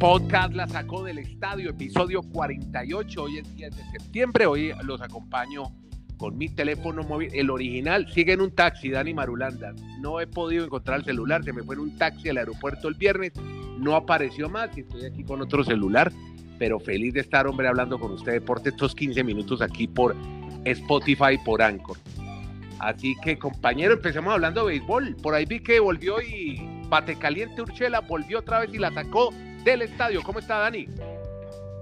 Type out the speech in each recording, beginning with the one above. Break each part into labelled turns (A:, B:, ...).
A: Podcast la sacó del estadio, episodio 48. Hoy es 10 de septiembre. Hoy los acompaño con mi teléfono móvil. El original sigue en un taxi, Dani Marulanda. No he podido encontrar el celular. Se me fue en un taxi al aeropuerto el viernes. No apareció más y estoy aquí con otro celular. Pero feliz de estar, hombre, hablando con ustedes por estos 15 minutos aquí por Spotify, por Anchor. Así que, compañero, empecemos hablando de béisbol. Por ahí vi que volvió y bate caliente Urchela, volvió otra vez y la sacó del estadio. ¿Cómo está, Dani?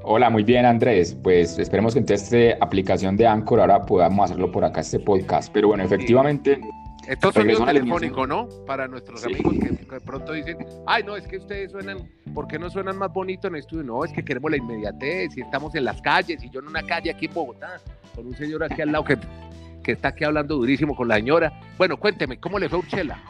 B: Hola, muy bien, Andrés. Pues esperemos que en esta aplicación de Anchor ahora podamos hacerlo por acá, este podcast. Pero bueno, efectivamente.
A: Esto es sonido telefónico, ¿no? Para nuestros amigos que, de pronto dicen, ay, no, es que ustedes suenan, ¿por qué no suenan más bonito en el estudio? No, es que queremos la inmediatez y estamos en las calles y yo en una calle aquí en Bogotá, con un señor aquí al lado que, que está aquí hablando durísimo con la señora. Bueno, cuénteme, ¿cómo le fue a Urchela?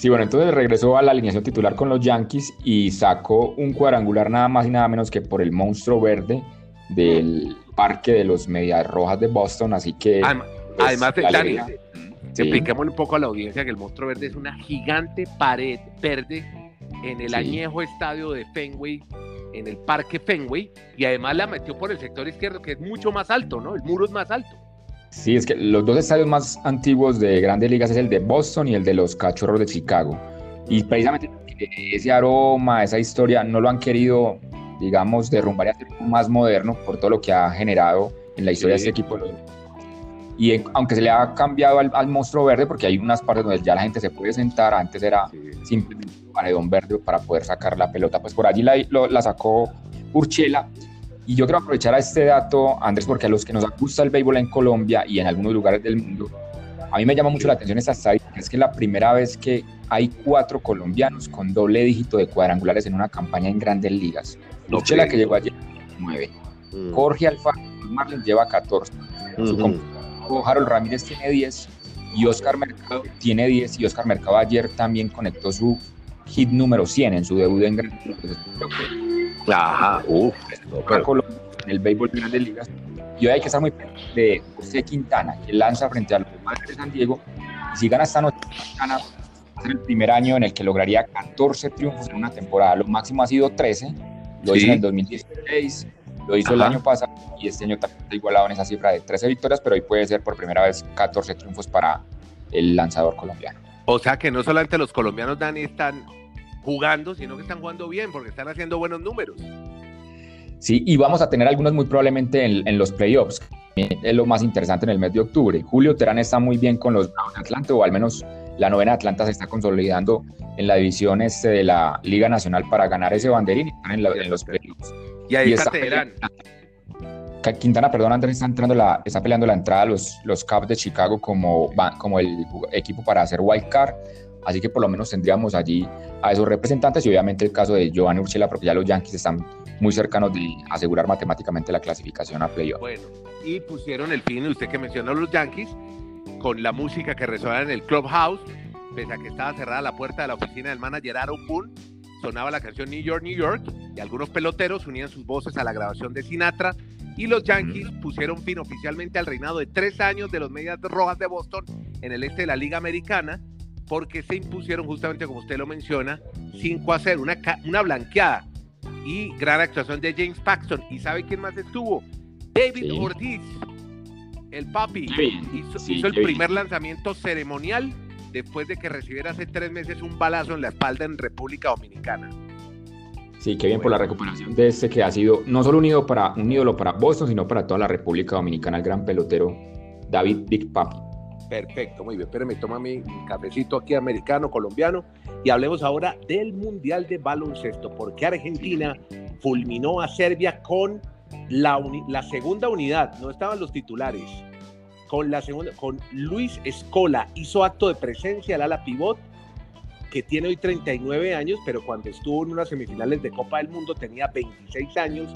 B: Sí, bueno, entonces regresó a la alineación titular con los Yankees y sacó un cuadrangular nada más y nada menos que por el monstruo verde del parque de los Medias Rojas de Boston, así que...
A: Además, pues, Dani, expliquémosle un poco a la audiencia que el monstruo verde es una gigante pared verde en el añejo estadio de Fenway, en el parque Fenway, y además la metió por el sector izquierdo, que es mucho más alto, ¿no? El muro es más alto.
B: Sí, es que los dos estadios más antiguos de grandes ligas es el de Boston y el de los Cachorros de Chicago. Y precisamente ese aroma, esa historia, no lo han querido, digamos, derrumbar y hacer más moderno por todo lo que ha generado en la historia de este equipo. Y aunque se le ha cambiado al, monstruo verde, porque hay unas partes donde ya la gente se puede sentar, antes era simplemente un paredón verde para poder sacar la pelota, pues por allí la, la sacó Urchela y yo quiero aprovechar a este dato, Andrés, porque a los que nos gusta el béisbol en Colombia y en algunos lugares del mundo, a mí me llama mucho la atención esta estadística, es que es la primera vez que hay cuatro colombianos con doble dígito de cuadrangulares en una campaña en grandes ligas. Luchela, que llegó ayer, 9. Mm. Jorge Alfaro Marlins lleva 14. Su Harold Ramírez tiene 10 y Oscar Mercado tiene 10 y Oscar Mercado ayer también conectó su hit número 100 en su debut en Grandes Ligas.
A: Ajá, uff.
B: En el béisbol de grandes ligas. Y hoy hay que estar muy pendiente de José Quintana, que lanza frente a los Padres de San Diego. Y si gana esta noche, gana el primer año en el que lograría 14 triunfos en una temporada. Lo máximo ha sido 13. Lo hizo en el 2016, lo hizo el año pasado y este año también está igualado en esa cifra de 13 victorias, pero hoy puede ser por primera vez 14 triunfos para el lanzador colombiano.
A: O sea que no solamente los colombianos, Dani, están jugando, sino que están jugando bien porque están haciendo buenos números.
B: Sí, y vamos a tener algunos muy probablemente en, los playoffs. Es lo más interesante en el mes de octubre. Julio Terán está muy bien con los Bravos de Atlanta, o al menos la novena Atlanta se está consolidando en la división este de la Liga Nacional para ganar ese banderín y están en, los playoffs.
A: Y ahí está, Terán.
B: Quintana, perdón, Andrés, está, entrando la, está peleando la entrada a los, los Cubs de Chicago como, como el equipo para hacer wild card. Así que por lo menos tendríamos allí a esos representantes y obviamente el caso de Giovanni Urchela, porque ya los Yankees están muy cercanos de asegurar matemáticamente la clasificación a playoff.
A: Bueno, y pusieron el fin, usted que mencionó los Yankees, con la música que resuena en el clubhouse, pese a que estaba cerrada la puerta de la oficina del manager Aaron Boone, sonaba la canción New York, New York, y algunos peloteros unían sus voces a la grabación de Sinatra, y los Yankees pusieron fin oficialmente al reinado de tres años de los Medias Rojas de Boston en el este de la Liga Americana, porque se impusieron justamente, como usted lo menciona, 5 a 0, una, una blanqueada y gran actuación de James Paxton. ¿Y sabe quién más estuvo? David Ortiz, el papi, hizo, el primer lanzamiento ceremonial después de que recibiera hace tres meses un balazo en la espalda en República Dominicana.
B: Sí, qué bien por la recuperación de este que ha sido no solo para, un ídolo para Boston, sino para toda la República Dominicana, el gran pelotero David Big Papi.
A: Perfecto, muy bien. Espérame, toma mi cafecito aquí americano, colombiano y hablemos ahora del Mundial de Baloncesto, porque Argentina fulminó a Serbia con la, segunda unidad, no estaban los titulares, con la segunda, con Luis Escola, hizo acto de presencia al ala pivot, que tiene hoy 39 años, pero cuando estuvo en unas semifinales de Copa del Mundo tenía 26 años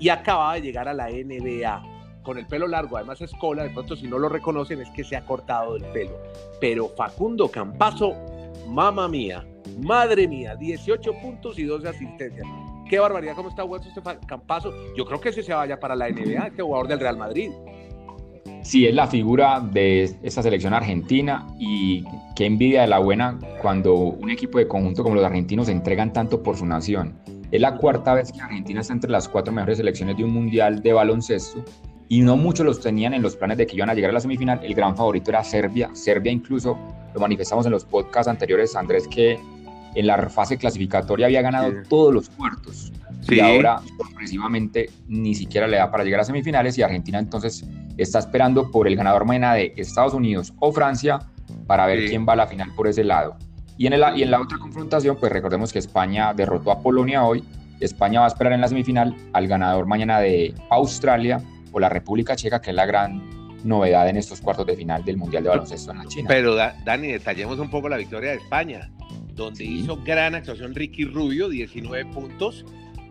A: y acababa de llegar a la NBA con el pelo largo, además es cola, de pronto si no lo reconocen es que se ha cortado el pelo. Pero Facundo Campazo, mamá mía, madre mía, 18 puntos y 12 asistencias. Qué barbaridad, cómo está este Campazo. Yo creo que ese se vaya para la NBA, este jugador del Real Madrid.
B: Sí, es la figura de esta selección argentina y qué envidia de la buena cuando un equipo de conjunto como los argentinos se entregan tanto por su nación. Es la cuarta vez que Argentina está entre las cuatro mejores selecciones de un mundial de baloncesto y no muchos los tenían en los planes de que iban a llegar a la semifinal. El gran favorito era Serbia. Serbia incluso lo manifestamos en los podcasts anteriores, Andrés, que en la fase clasificatoria había ganado todos los cuartos. Y ahora, sorpresivamente, ni siquiera le da para llegar a semifinales y Argentina entonces está esperando por el ganador mañana de Estados Unidos o Francia para ver quién va a la final por ese lado. Y en, el, y en la otra confrontación, pues recordemos que España derrotó a Polonia hoy. España va a esperar en la semifinal al ganador mañana de Australia o la República Checa, que es la gran novedad en estos cuartos de final del Mundial de Baloncesto en la China.
A: Pero Dani, detallemos un poco la victoria de España, donde hizo gran actuación Ricky Rubio, 19 puntos.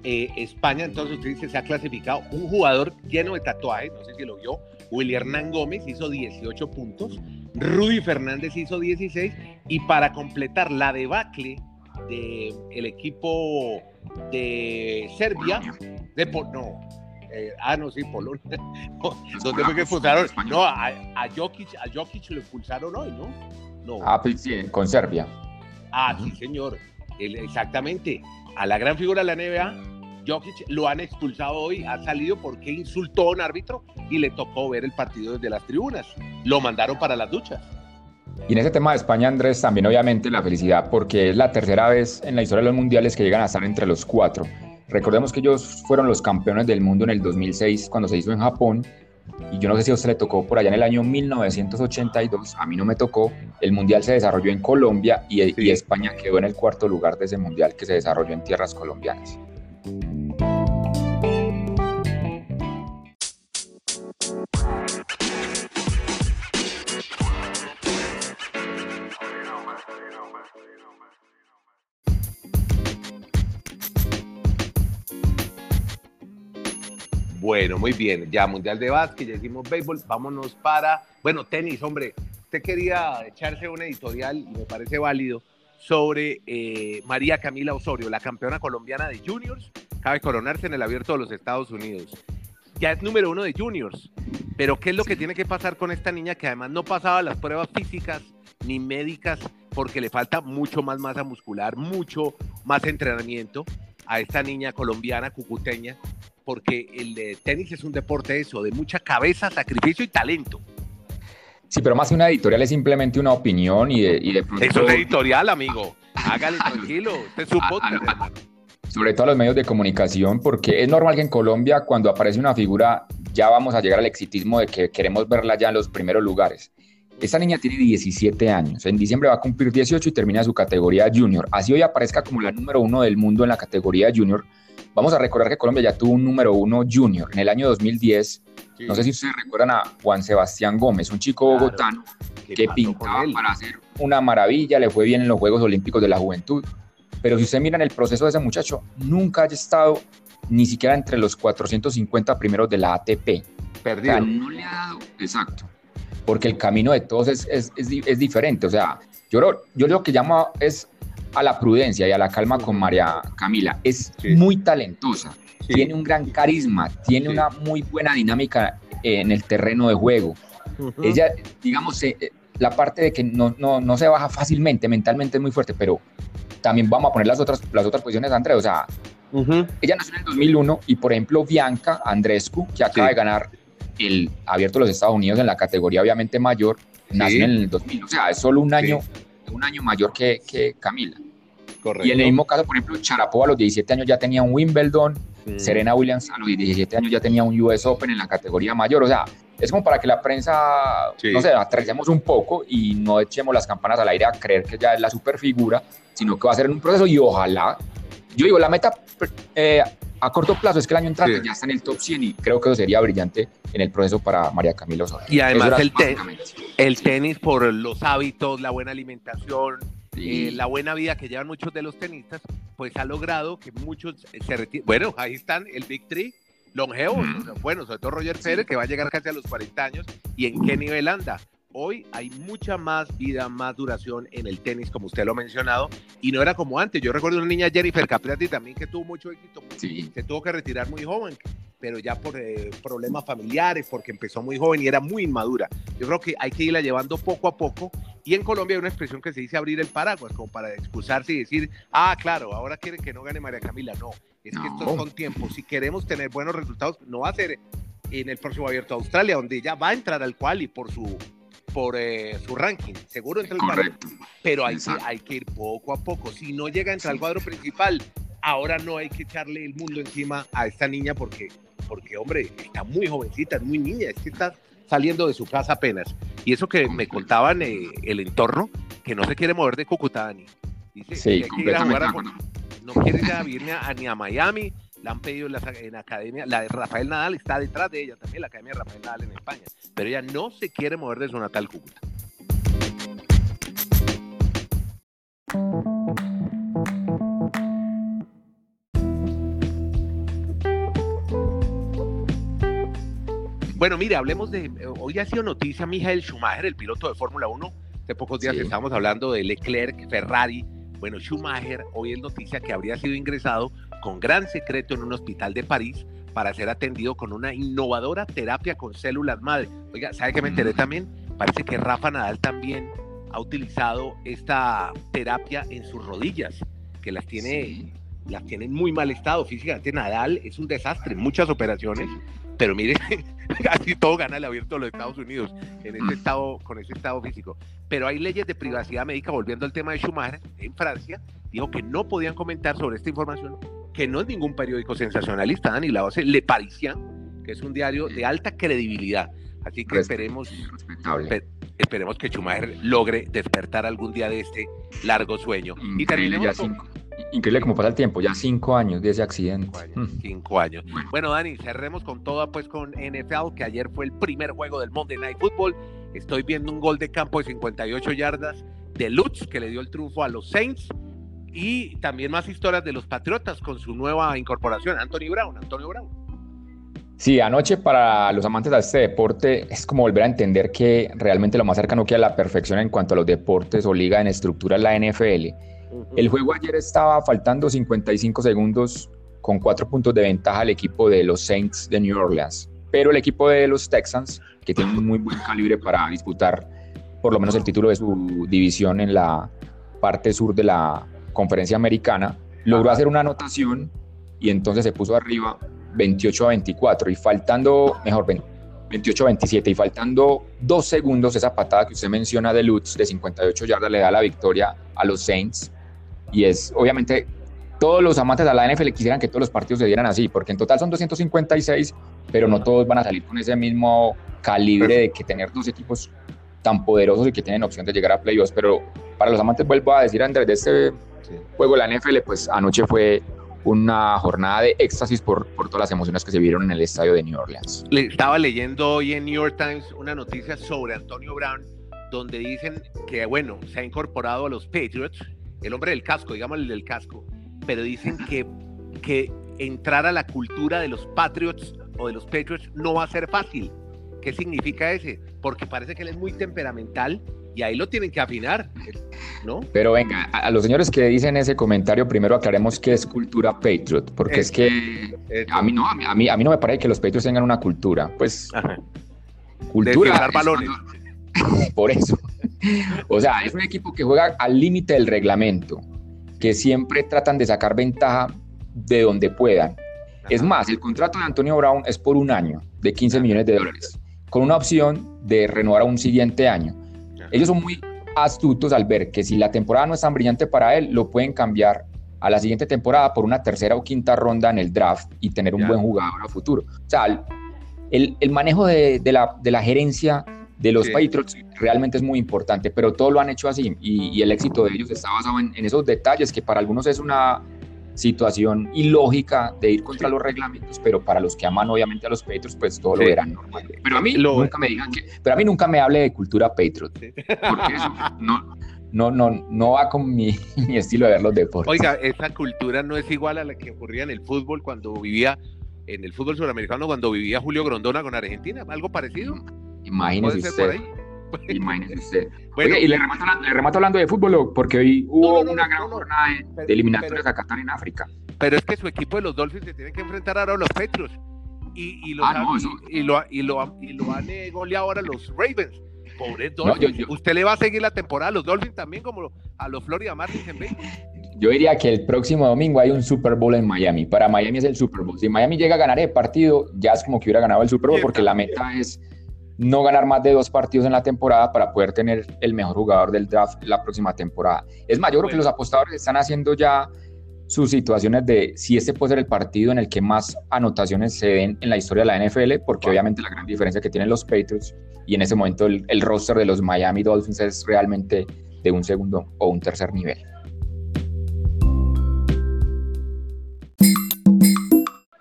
A: Eh, España, entonces usted dice, se ha clasificado un jugador lleno de tatuajes, no sé si lo vio, Willy Hernán Gómez hizo 18 puntos, Rudy Fernández hizo 16 y para completar la debacle del el equipo de Serbia, de, no, eh, ah, no, sí, Polonia. ¿Dónde fue que expulsaron? No, a, a, Jokic, a Jokic lo expulsaron hoy, ¿no?
B: no. Ah, pues sí, con Serbia.
A: Ah, sí, señor. exactamente. A la gran figura de la NBA, Jokic lo han expulsado hoy, ha salido porque insultó a un árbitro y le tocó ver el partido desde las tribunas. Lo mandaron para las duchas.
B: Y en ese tema de España, Andrés, también obviamente la felicidad porque es la tercera vez en la historia de los mundiales que llegan a estar entre los cuatro. Recordemos que ellos fueron los campeones del mundo en el 2006 cuando se hizo en Japón. Y yo no sé si a usted le tocó por allá en el año 1982, a mí no me tocó. El mundial se desarrolló en Colombia y, y España quedó en el cuarto lugar de ese mundial que se desarrolló en tierras colombianas.
A: Bueno, muy bien. Ya Mundial de Básquet, ya hicimos béisbol. Vámonos para, bueno, tenis, hombre. Usted quería echarse un editorial, y me parece válido, sobre eh, María Camila Osorio, la campeona colombiana de juniors. Cabe coronarse en el abierto de los Estados Unidos. Ya es número uno de juniors. Pero ¿qué es lo que tiene que pasar con esta niña que además no pasaba las pruebas físicas ni médicas porque le falta mucho más masa muscular, mucho más entrenamiento a esta niña colombiana cucuteña porque el tenis es un deporte eso, de mucha cabeza, sacrificio y talento.
B: Sí, pero más que una editorial es simplemente una opinión y de, y
A: de Eso es editorial, amigo. Hágale tranquilo, este es su podcast,
B: Sobre todo a los medios de comunicación, porque es normal que en Colombia cuando aparece una figura ya vamos a llegar al exitismo de que queremos verla ya en los primeros lugares. Esta niña tiene 17 años, en diciembre va a cumplir 18 y termina su categoría junior. Así hoy aparezca como la número uno del mundo en la categoría junior, Vamos a recordar que Colombia ya tuvo un número uno junior en el año 2010. No sé si ustedes recuerdan a Juan Sebastián Gómez, un chico bogotano que pintaba para hacer una maravilla, le fue bien en los Juegos Olímpicos de la Juventud. Pero si ustedes miran el proceso de ese muchacho, nunca ha estado ni siquiera entre los 450 primeros de la ATP.
A: Perdido.
B: no le ha dado, exacto. Porque el camino de todos es, es, es, diferente. O sea, yo, yo lo que llamo es a la prudencia y a la calma con María Camila. Es muy talentosa, tiene un gran carisma, tiene una muy buena dinámica en el terreno de juego. Ella, digamos, eh, eh, la parte de que no, no, no, se baja fácilmente, mentalmente es muy fuerte, pero también vamos a poner las otras, las otras posiciones Andrés. O sea, ella nació en el 2001 y, por ejemplo, Bianca Andrescu, que acaba de ganar el abierto de los Estados Unidos en la categoría obviamente mayor, nació en el 2000. O sea, es solo un año un año mayor que, que Camila. Correcto. Y en el mismo caso, por ejemplo, Charapova a los 17 años ya tenía un Wimbledon, Serena Williams a los 17 años ya tenía un US Open en la categoría mayor. O sea, es como para que la prensa, no sé, aterricemos un poco y no echemos las campanas al aire a creer que ya es la superfigura, sino que va a ser en un proceso y ojalá. Yo digo, la meta eh, a corto plazo es que el año entrante ya está en el top 100 y creo que eso sería brillante en el proceso para María Camila Osorio.
A: Y además el, el, tenis por los hábitos, la buena alimentación, eh, la buena vida que llevan muchos de los tenistas, pues ha logrado que muchos se retiren. Bueno, ahí están el Big Three, longevos, bueno, sobre todo Roger Federer, que va a llegar casi a los 40 años, y en qué nivel anda hoy hay mucha más vida, más duración en el tenis, como usted lo ha mencionado, y no era como antes. Yo recuerdo una niña Jennifer Capriati también que tuvo mucho éxito, se tuvo que retirar muy joven. pero ya por eh, problemas familiares, porque empezó muy joven y era muy inmadura. Yo creo que hay que irla llevando poco a poco. Y en Colombia hay una expresión que se dice abrir el paraguas, como para excusarse y decir, ah, claro, ahora quieren que no gane María Camila. No, es que estos son tiempos. Si queremos tener buenos resultados, no va a ser en el próximo abierto a Australia, donde ella va a entrar al cual y por su por eh, su ranking, seguro entra el cuadro, pero hay que, hay que ir poco a poco. Si no llega a entrar al cuadro principal, ahora no hay que echarle el mundo encima a esta niña porque porque, hombre, está muy jovencita, es muy niña, es que está saliendo de su casa apenas. Y eso que me contaban eh, el entorno, que no se quiere mover de Cúcuta, Dani. Dice sí, que ir a jugar no quiere ir a vivir ni a, Miami, la han pedido en la, en academia, la de Rafael Nadal está detrás de ella también, la academia de Rafael Nadal en España, pero ella no se quiere mover de su natal Cúcuta. Bueno, mire, hablemos de. Hoy ha sido noticia Michael Schumacher, el piloto de Fórmula 1. Hace pocos días estábamos hablando de Leclerc, Ferrari. Bueno, Schumacher hoy es noticia que habría sido ingresado con gran secreto en un hospital de París para ser atendido con una innovadora terapia con células madre. Oiga, ¿sabe qué me enteré también? Parece que Rafa Nadal también ha utilizado esta terapia en sus rodillas, que las tiene, las tiene en muy mal estado físicamente. Nadal es un desastre, muchas operaciones, pero mire, casi todo gana el abierto de los Estados Unidos en ese estado, con ese estado físico. Pero hay leyes de privacidad médica, volviendo al tema de Schumacher, en Francia, dijo que no podían comentar sobre esta información, que no es ningún periódico sensacionalista, ni la base Le Parisien, que es un diario de alta credibilidad. Así que esperemos, esperemos que Schumacher logre despertar algún día de este largo sueño.
B: y terminemos Increíble cómo pasa el tiempo, ya cinco años de ese accidente.
A: Cinco años. Mm. Bueno. Dani, cerremos con todo, pues con NFL, que ayer fue el primer juego del Monday Night Football. Estoy viendo un gol de campo de 58 yardas de Lutz, que le dio el triunfo a los Saints. Y también más historias de los Patriotas con su nueva incorporación, Anthony Brown. Antonio Brown.
B: Sí, anoche para los amantes de este deporte es como volver a entender que realmente lo más cercano que a la perfección en cuanto a los deportes o liga en estructura es la NFL el juego ayer estaba faltando 55 segundos con cuatro puntos de ventaja al equipo de los Saints de New Orleans. Pero el equipo de los Texans, que tiene un muy buen calibre para disputar por lo menos el título de su división en la parte sur de la conferencia americana, logró hacer una anotación y entonces se puso arriba 28 a 24 y faltando, mejor, 28 a 27 y faltando dos segundos esa patada que usted menciona de Lutz de 58 yardas le da la victoria a los Saints y es obviamente todos los amantes de la NFL quisieran que todos los partidos se dieran así, porque en total son 256, pero no todos van a salir con ese mismo calibre de que tener dos equipos tan poderosos y que tienen opción de llegar a playoffs. Pero para los amantes, vuelvo a decir, Andrés, de este juego de la NFL, pues anoche fue una jornada de éxtasis por, por todas las emociones que se vieron en el estadio de New Orleans.
A: Le estaba leyendo hoy en New York Times una noticia sobre Antonio Brown, donde dicen que, bueno, se ha incorporado a los Patriots el hombre del casco, digamos el del casco, pero dicen que, que entrar a la cultura de los Patriots o de los Patriots no va a ser fácil. ¿Qué significa ese? Porque parece que él es muy temperamental y ahí lo tienen que afinar, ¿no?
B: Pero venga, a, los señores que dicen ese comentario, primero aclaremos qué es cultura Patriot, porque es, que a mí no, a mí, a mí no me parece que los Patriots tengan una cultura, pues cultura. De balones. Por eso. O sea, es un equipo que juega al límite del reglamento, que siempre tratan de sacar ventaja de donde puedan. Es más, el contrato de Antonio Brown es por un año, de 15 millones de dólares, con una opción de renovar a un siguiente año. Ellos son muy astutos al ver que si la temporada no es tan brillante para él, lo pueden cambiar a la siguiente temporada por una tercera o quinta ronda en el draft y tener un buen jugador a futuro. O sea, el, el manejo de, de, la, de la gerencia de los Patriots realmente es muy importante, pero todo lo han hecho así y, el éxito de ellos está basado en, esos detalles que para algunos es una situación ilógica de ir contra los reglamentos, pero para los que aman obviamente a los Patriots, pues todo lo verán normal. Pero a mí nunca me digan que, pero a mí nunca me hable de cultura Patriot, porque eso no, no, no, no va con mi, mi, estilo de ver los deportes.
A: Oiga, esa cultura no es igual a la que ocurría en el fútbol cuando vivía, en el fútbol sudamericano cuando vivía Julio Grondona con Argentina, algo parecido.
B: Imagínese usted. Imagínese usted. Oye, y le remato, hablando de fútbol, porque hoy hubo una gran jornada de, eliminatorias a Qatar en África.
A: Pero es que su equipo de los Dolphins se tiene que enfrentar ahora a los Petros. y, lo, han, y, lo, y, lo, han goleado ahora los Ravens. Pobre Dolphins. ¿Usted le va a seguir la temporada a los Dolphins también como a los Florida Marlins en béisbol?
B: Yo diría que el próximo domingo hay un Super Bowl en Miami. Para Miami es el Super Bowl. Si Miami llega a ganar el partido, ya es como que hubiera ganado el Super Bowl, porque la meta es no ganar más de dos partidos en la temporada para poder tener el mejor jugador del draft la próxima temporada. Es más, yo creo que los apostadores están haciendo ya sus situaciones de si este puede ser el partido en el que más anotaciones se den en la historia de la NFL, porque obviamente la gran diferencia que tienen los Patriots y en ese momento el, roster de los Miami Dolphins es realmente de un segundo o un tercer nivel.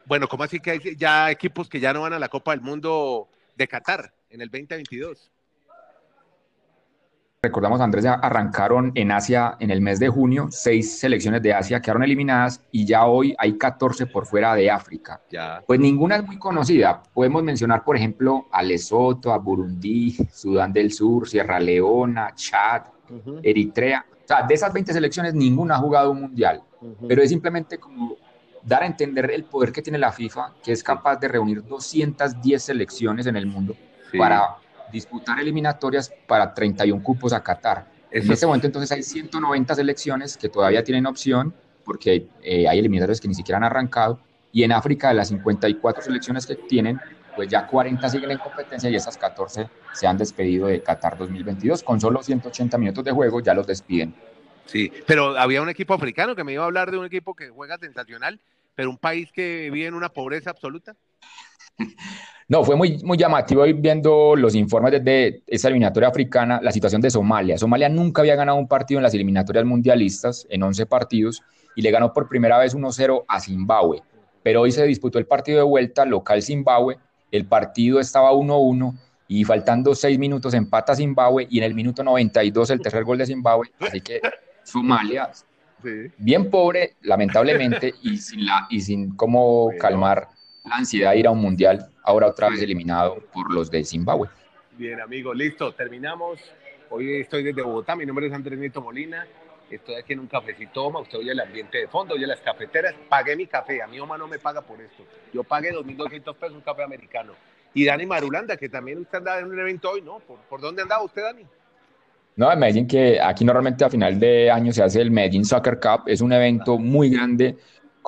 A: Bueno, ¿cómo así que hay ya equipos que ya no van a la Copa del Mundo de Qatar en el 2022?
B: Recordamos, Andrés, ya arrancaron en Asia en el mes de junio, seis selecciones de Asia quedaron eliminadas y ya hoy hay 14 por fuera de África. Ya. Pues ninguna es muy conocida. Podemos mencionar, por ejemplo, a Lesoto, a Burundi, Sudán del Sur, Sierra Leona, Chad, Eritrea. O sea, de esas 20 selecciones ninguna ha jugado un mundial, pero es simplemente como dar a entender el poder que tiene la FIFA, que es capaz de reunir 210 selecciones en el mundo para disputar eliminatorias para 31 cupos a Qatar. En este momento entonces hay 190 selecciones que todavía tienen opción porque eh, hay eliminatorias que ni siquiera han arrancado y en África de las 54 selecciones que tienen, pues ya 40 siguen en competencia y esas 14 se han despedido de Qatar 2022 con solo 180 minutos de juego, ya los despiden.
A: Sí, pero había un equipo africano que me iba a hablar de un equipo que juega sensacional, pero un país que vive en una pobreza absoluta.
B: No, fue muy, muy llamativo ir viendo los informes desde esa eliminatoria africana, la situación de Somalia. Somalia nunca había ganado un partido en las eliminatorias mundialistas, en 11 partidos, y le ganó por primera vez 1-0 a Zimbabue. Pero hoy se disputó el partido de vuelta, local Zimbabue, el partido estaba 1-1 y faltando 6 minutos empata Zimbabue y en el minuto 92 el tercer gol de Zimbabue. Así que Somalia, bien pobre, lamentablemente, y sin, la, y sin cómo calmar la ansiedad de ir a un mundial, ahora otra vez eliminado por los de Zimbabue.
A: Bien, amigos, listo, terminamos. Hoy estoy desde Bogotá, mi nombre es Andrés Nieto Molina, estoy aquí en un cafecito, usted oye el ambiente de fondo, oye las cafeteras, pagué mi café, a mi mamá no me paga por esto, yo pagué 2.200 pesos un café americano. Y Dani Marulanda, que también usted andaba en un evento hoy, ¿no? ¿Por, por dónde andaba usted, Dani?
B: No, en Medellín, que aquí normalmente a final de año se hace el Medellín Soccer Cup, es un evento muy grande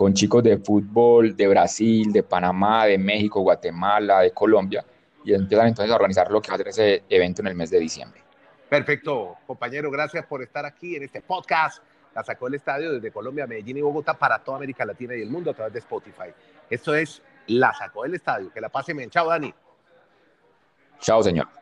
B: con chicos de fútbol de Brasil, de Panamá, de México, Guatemala, de Colombia, y empiezan entonces a organizar lo que va a ser ese evento en el mes de diciembre.
A: Perfecto, compañero, gracias por estar aquí en este podcast. La sacó el estadio desde Colombia, Medellín y Bogotá para toda América Latina y el mundo a través de Spotify. Esto es La sacó el estadio. Que la pase bien. Chao, Dani.
B: Chao, señor.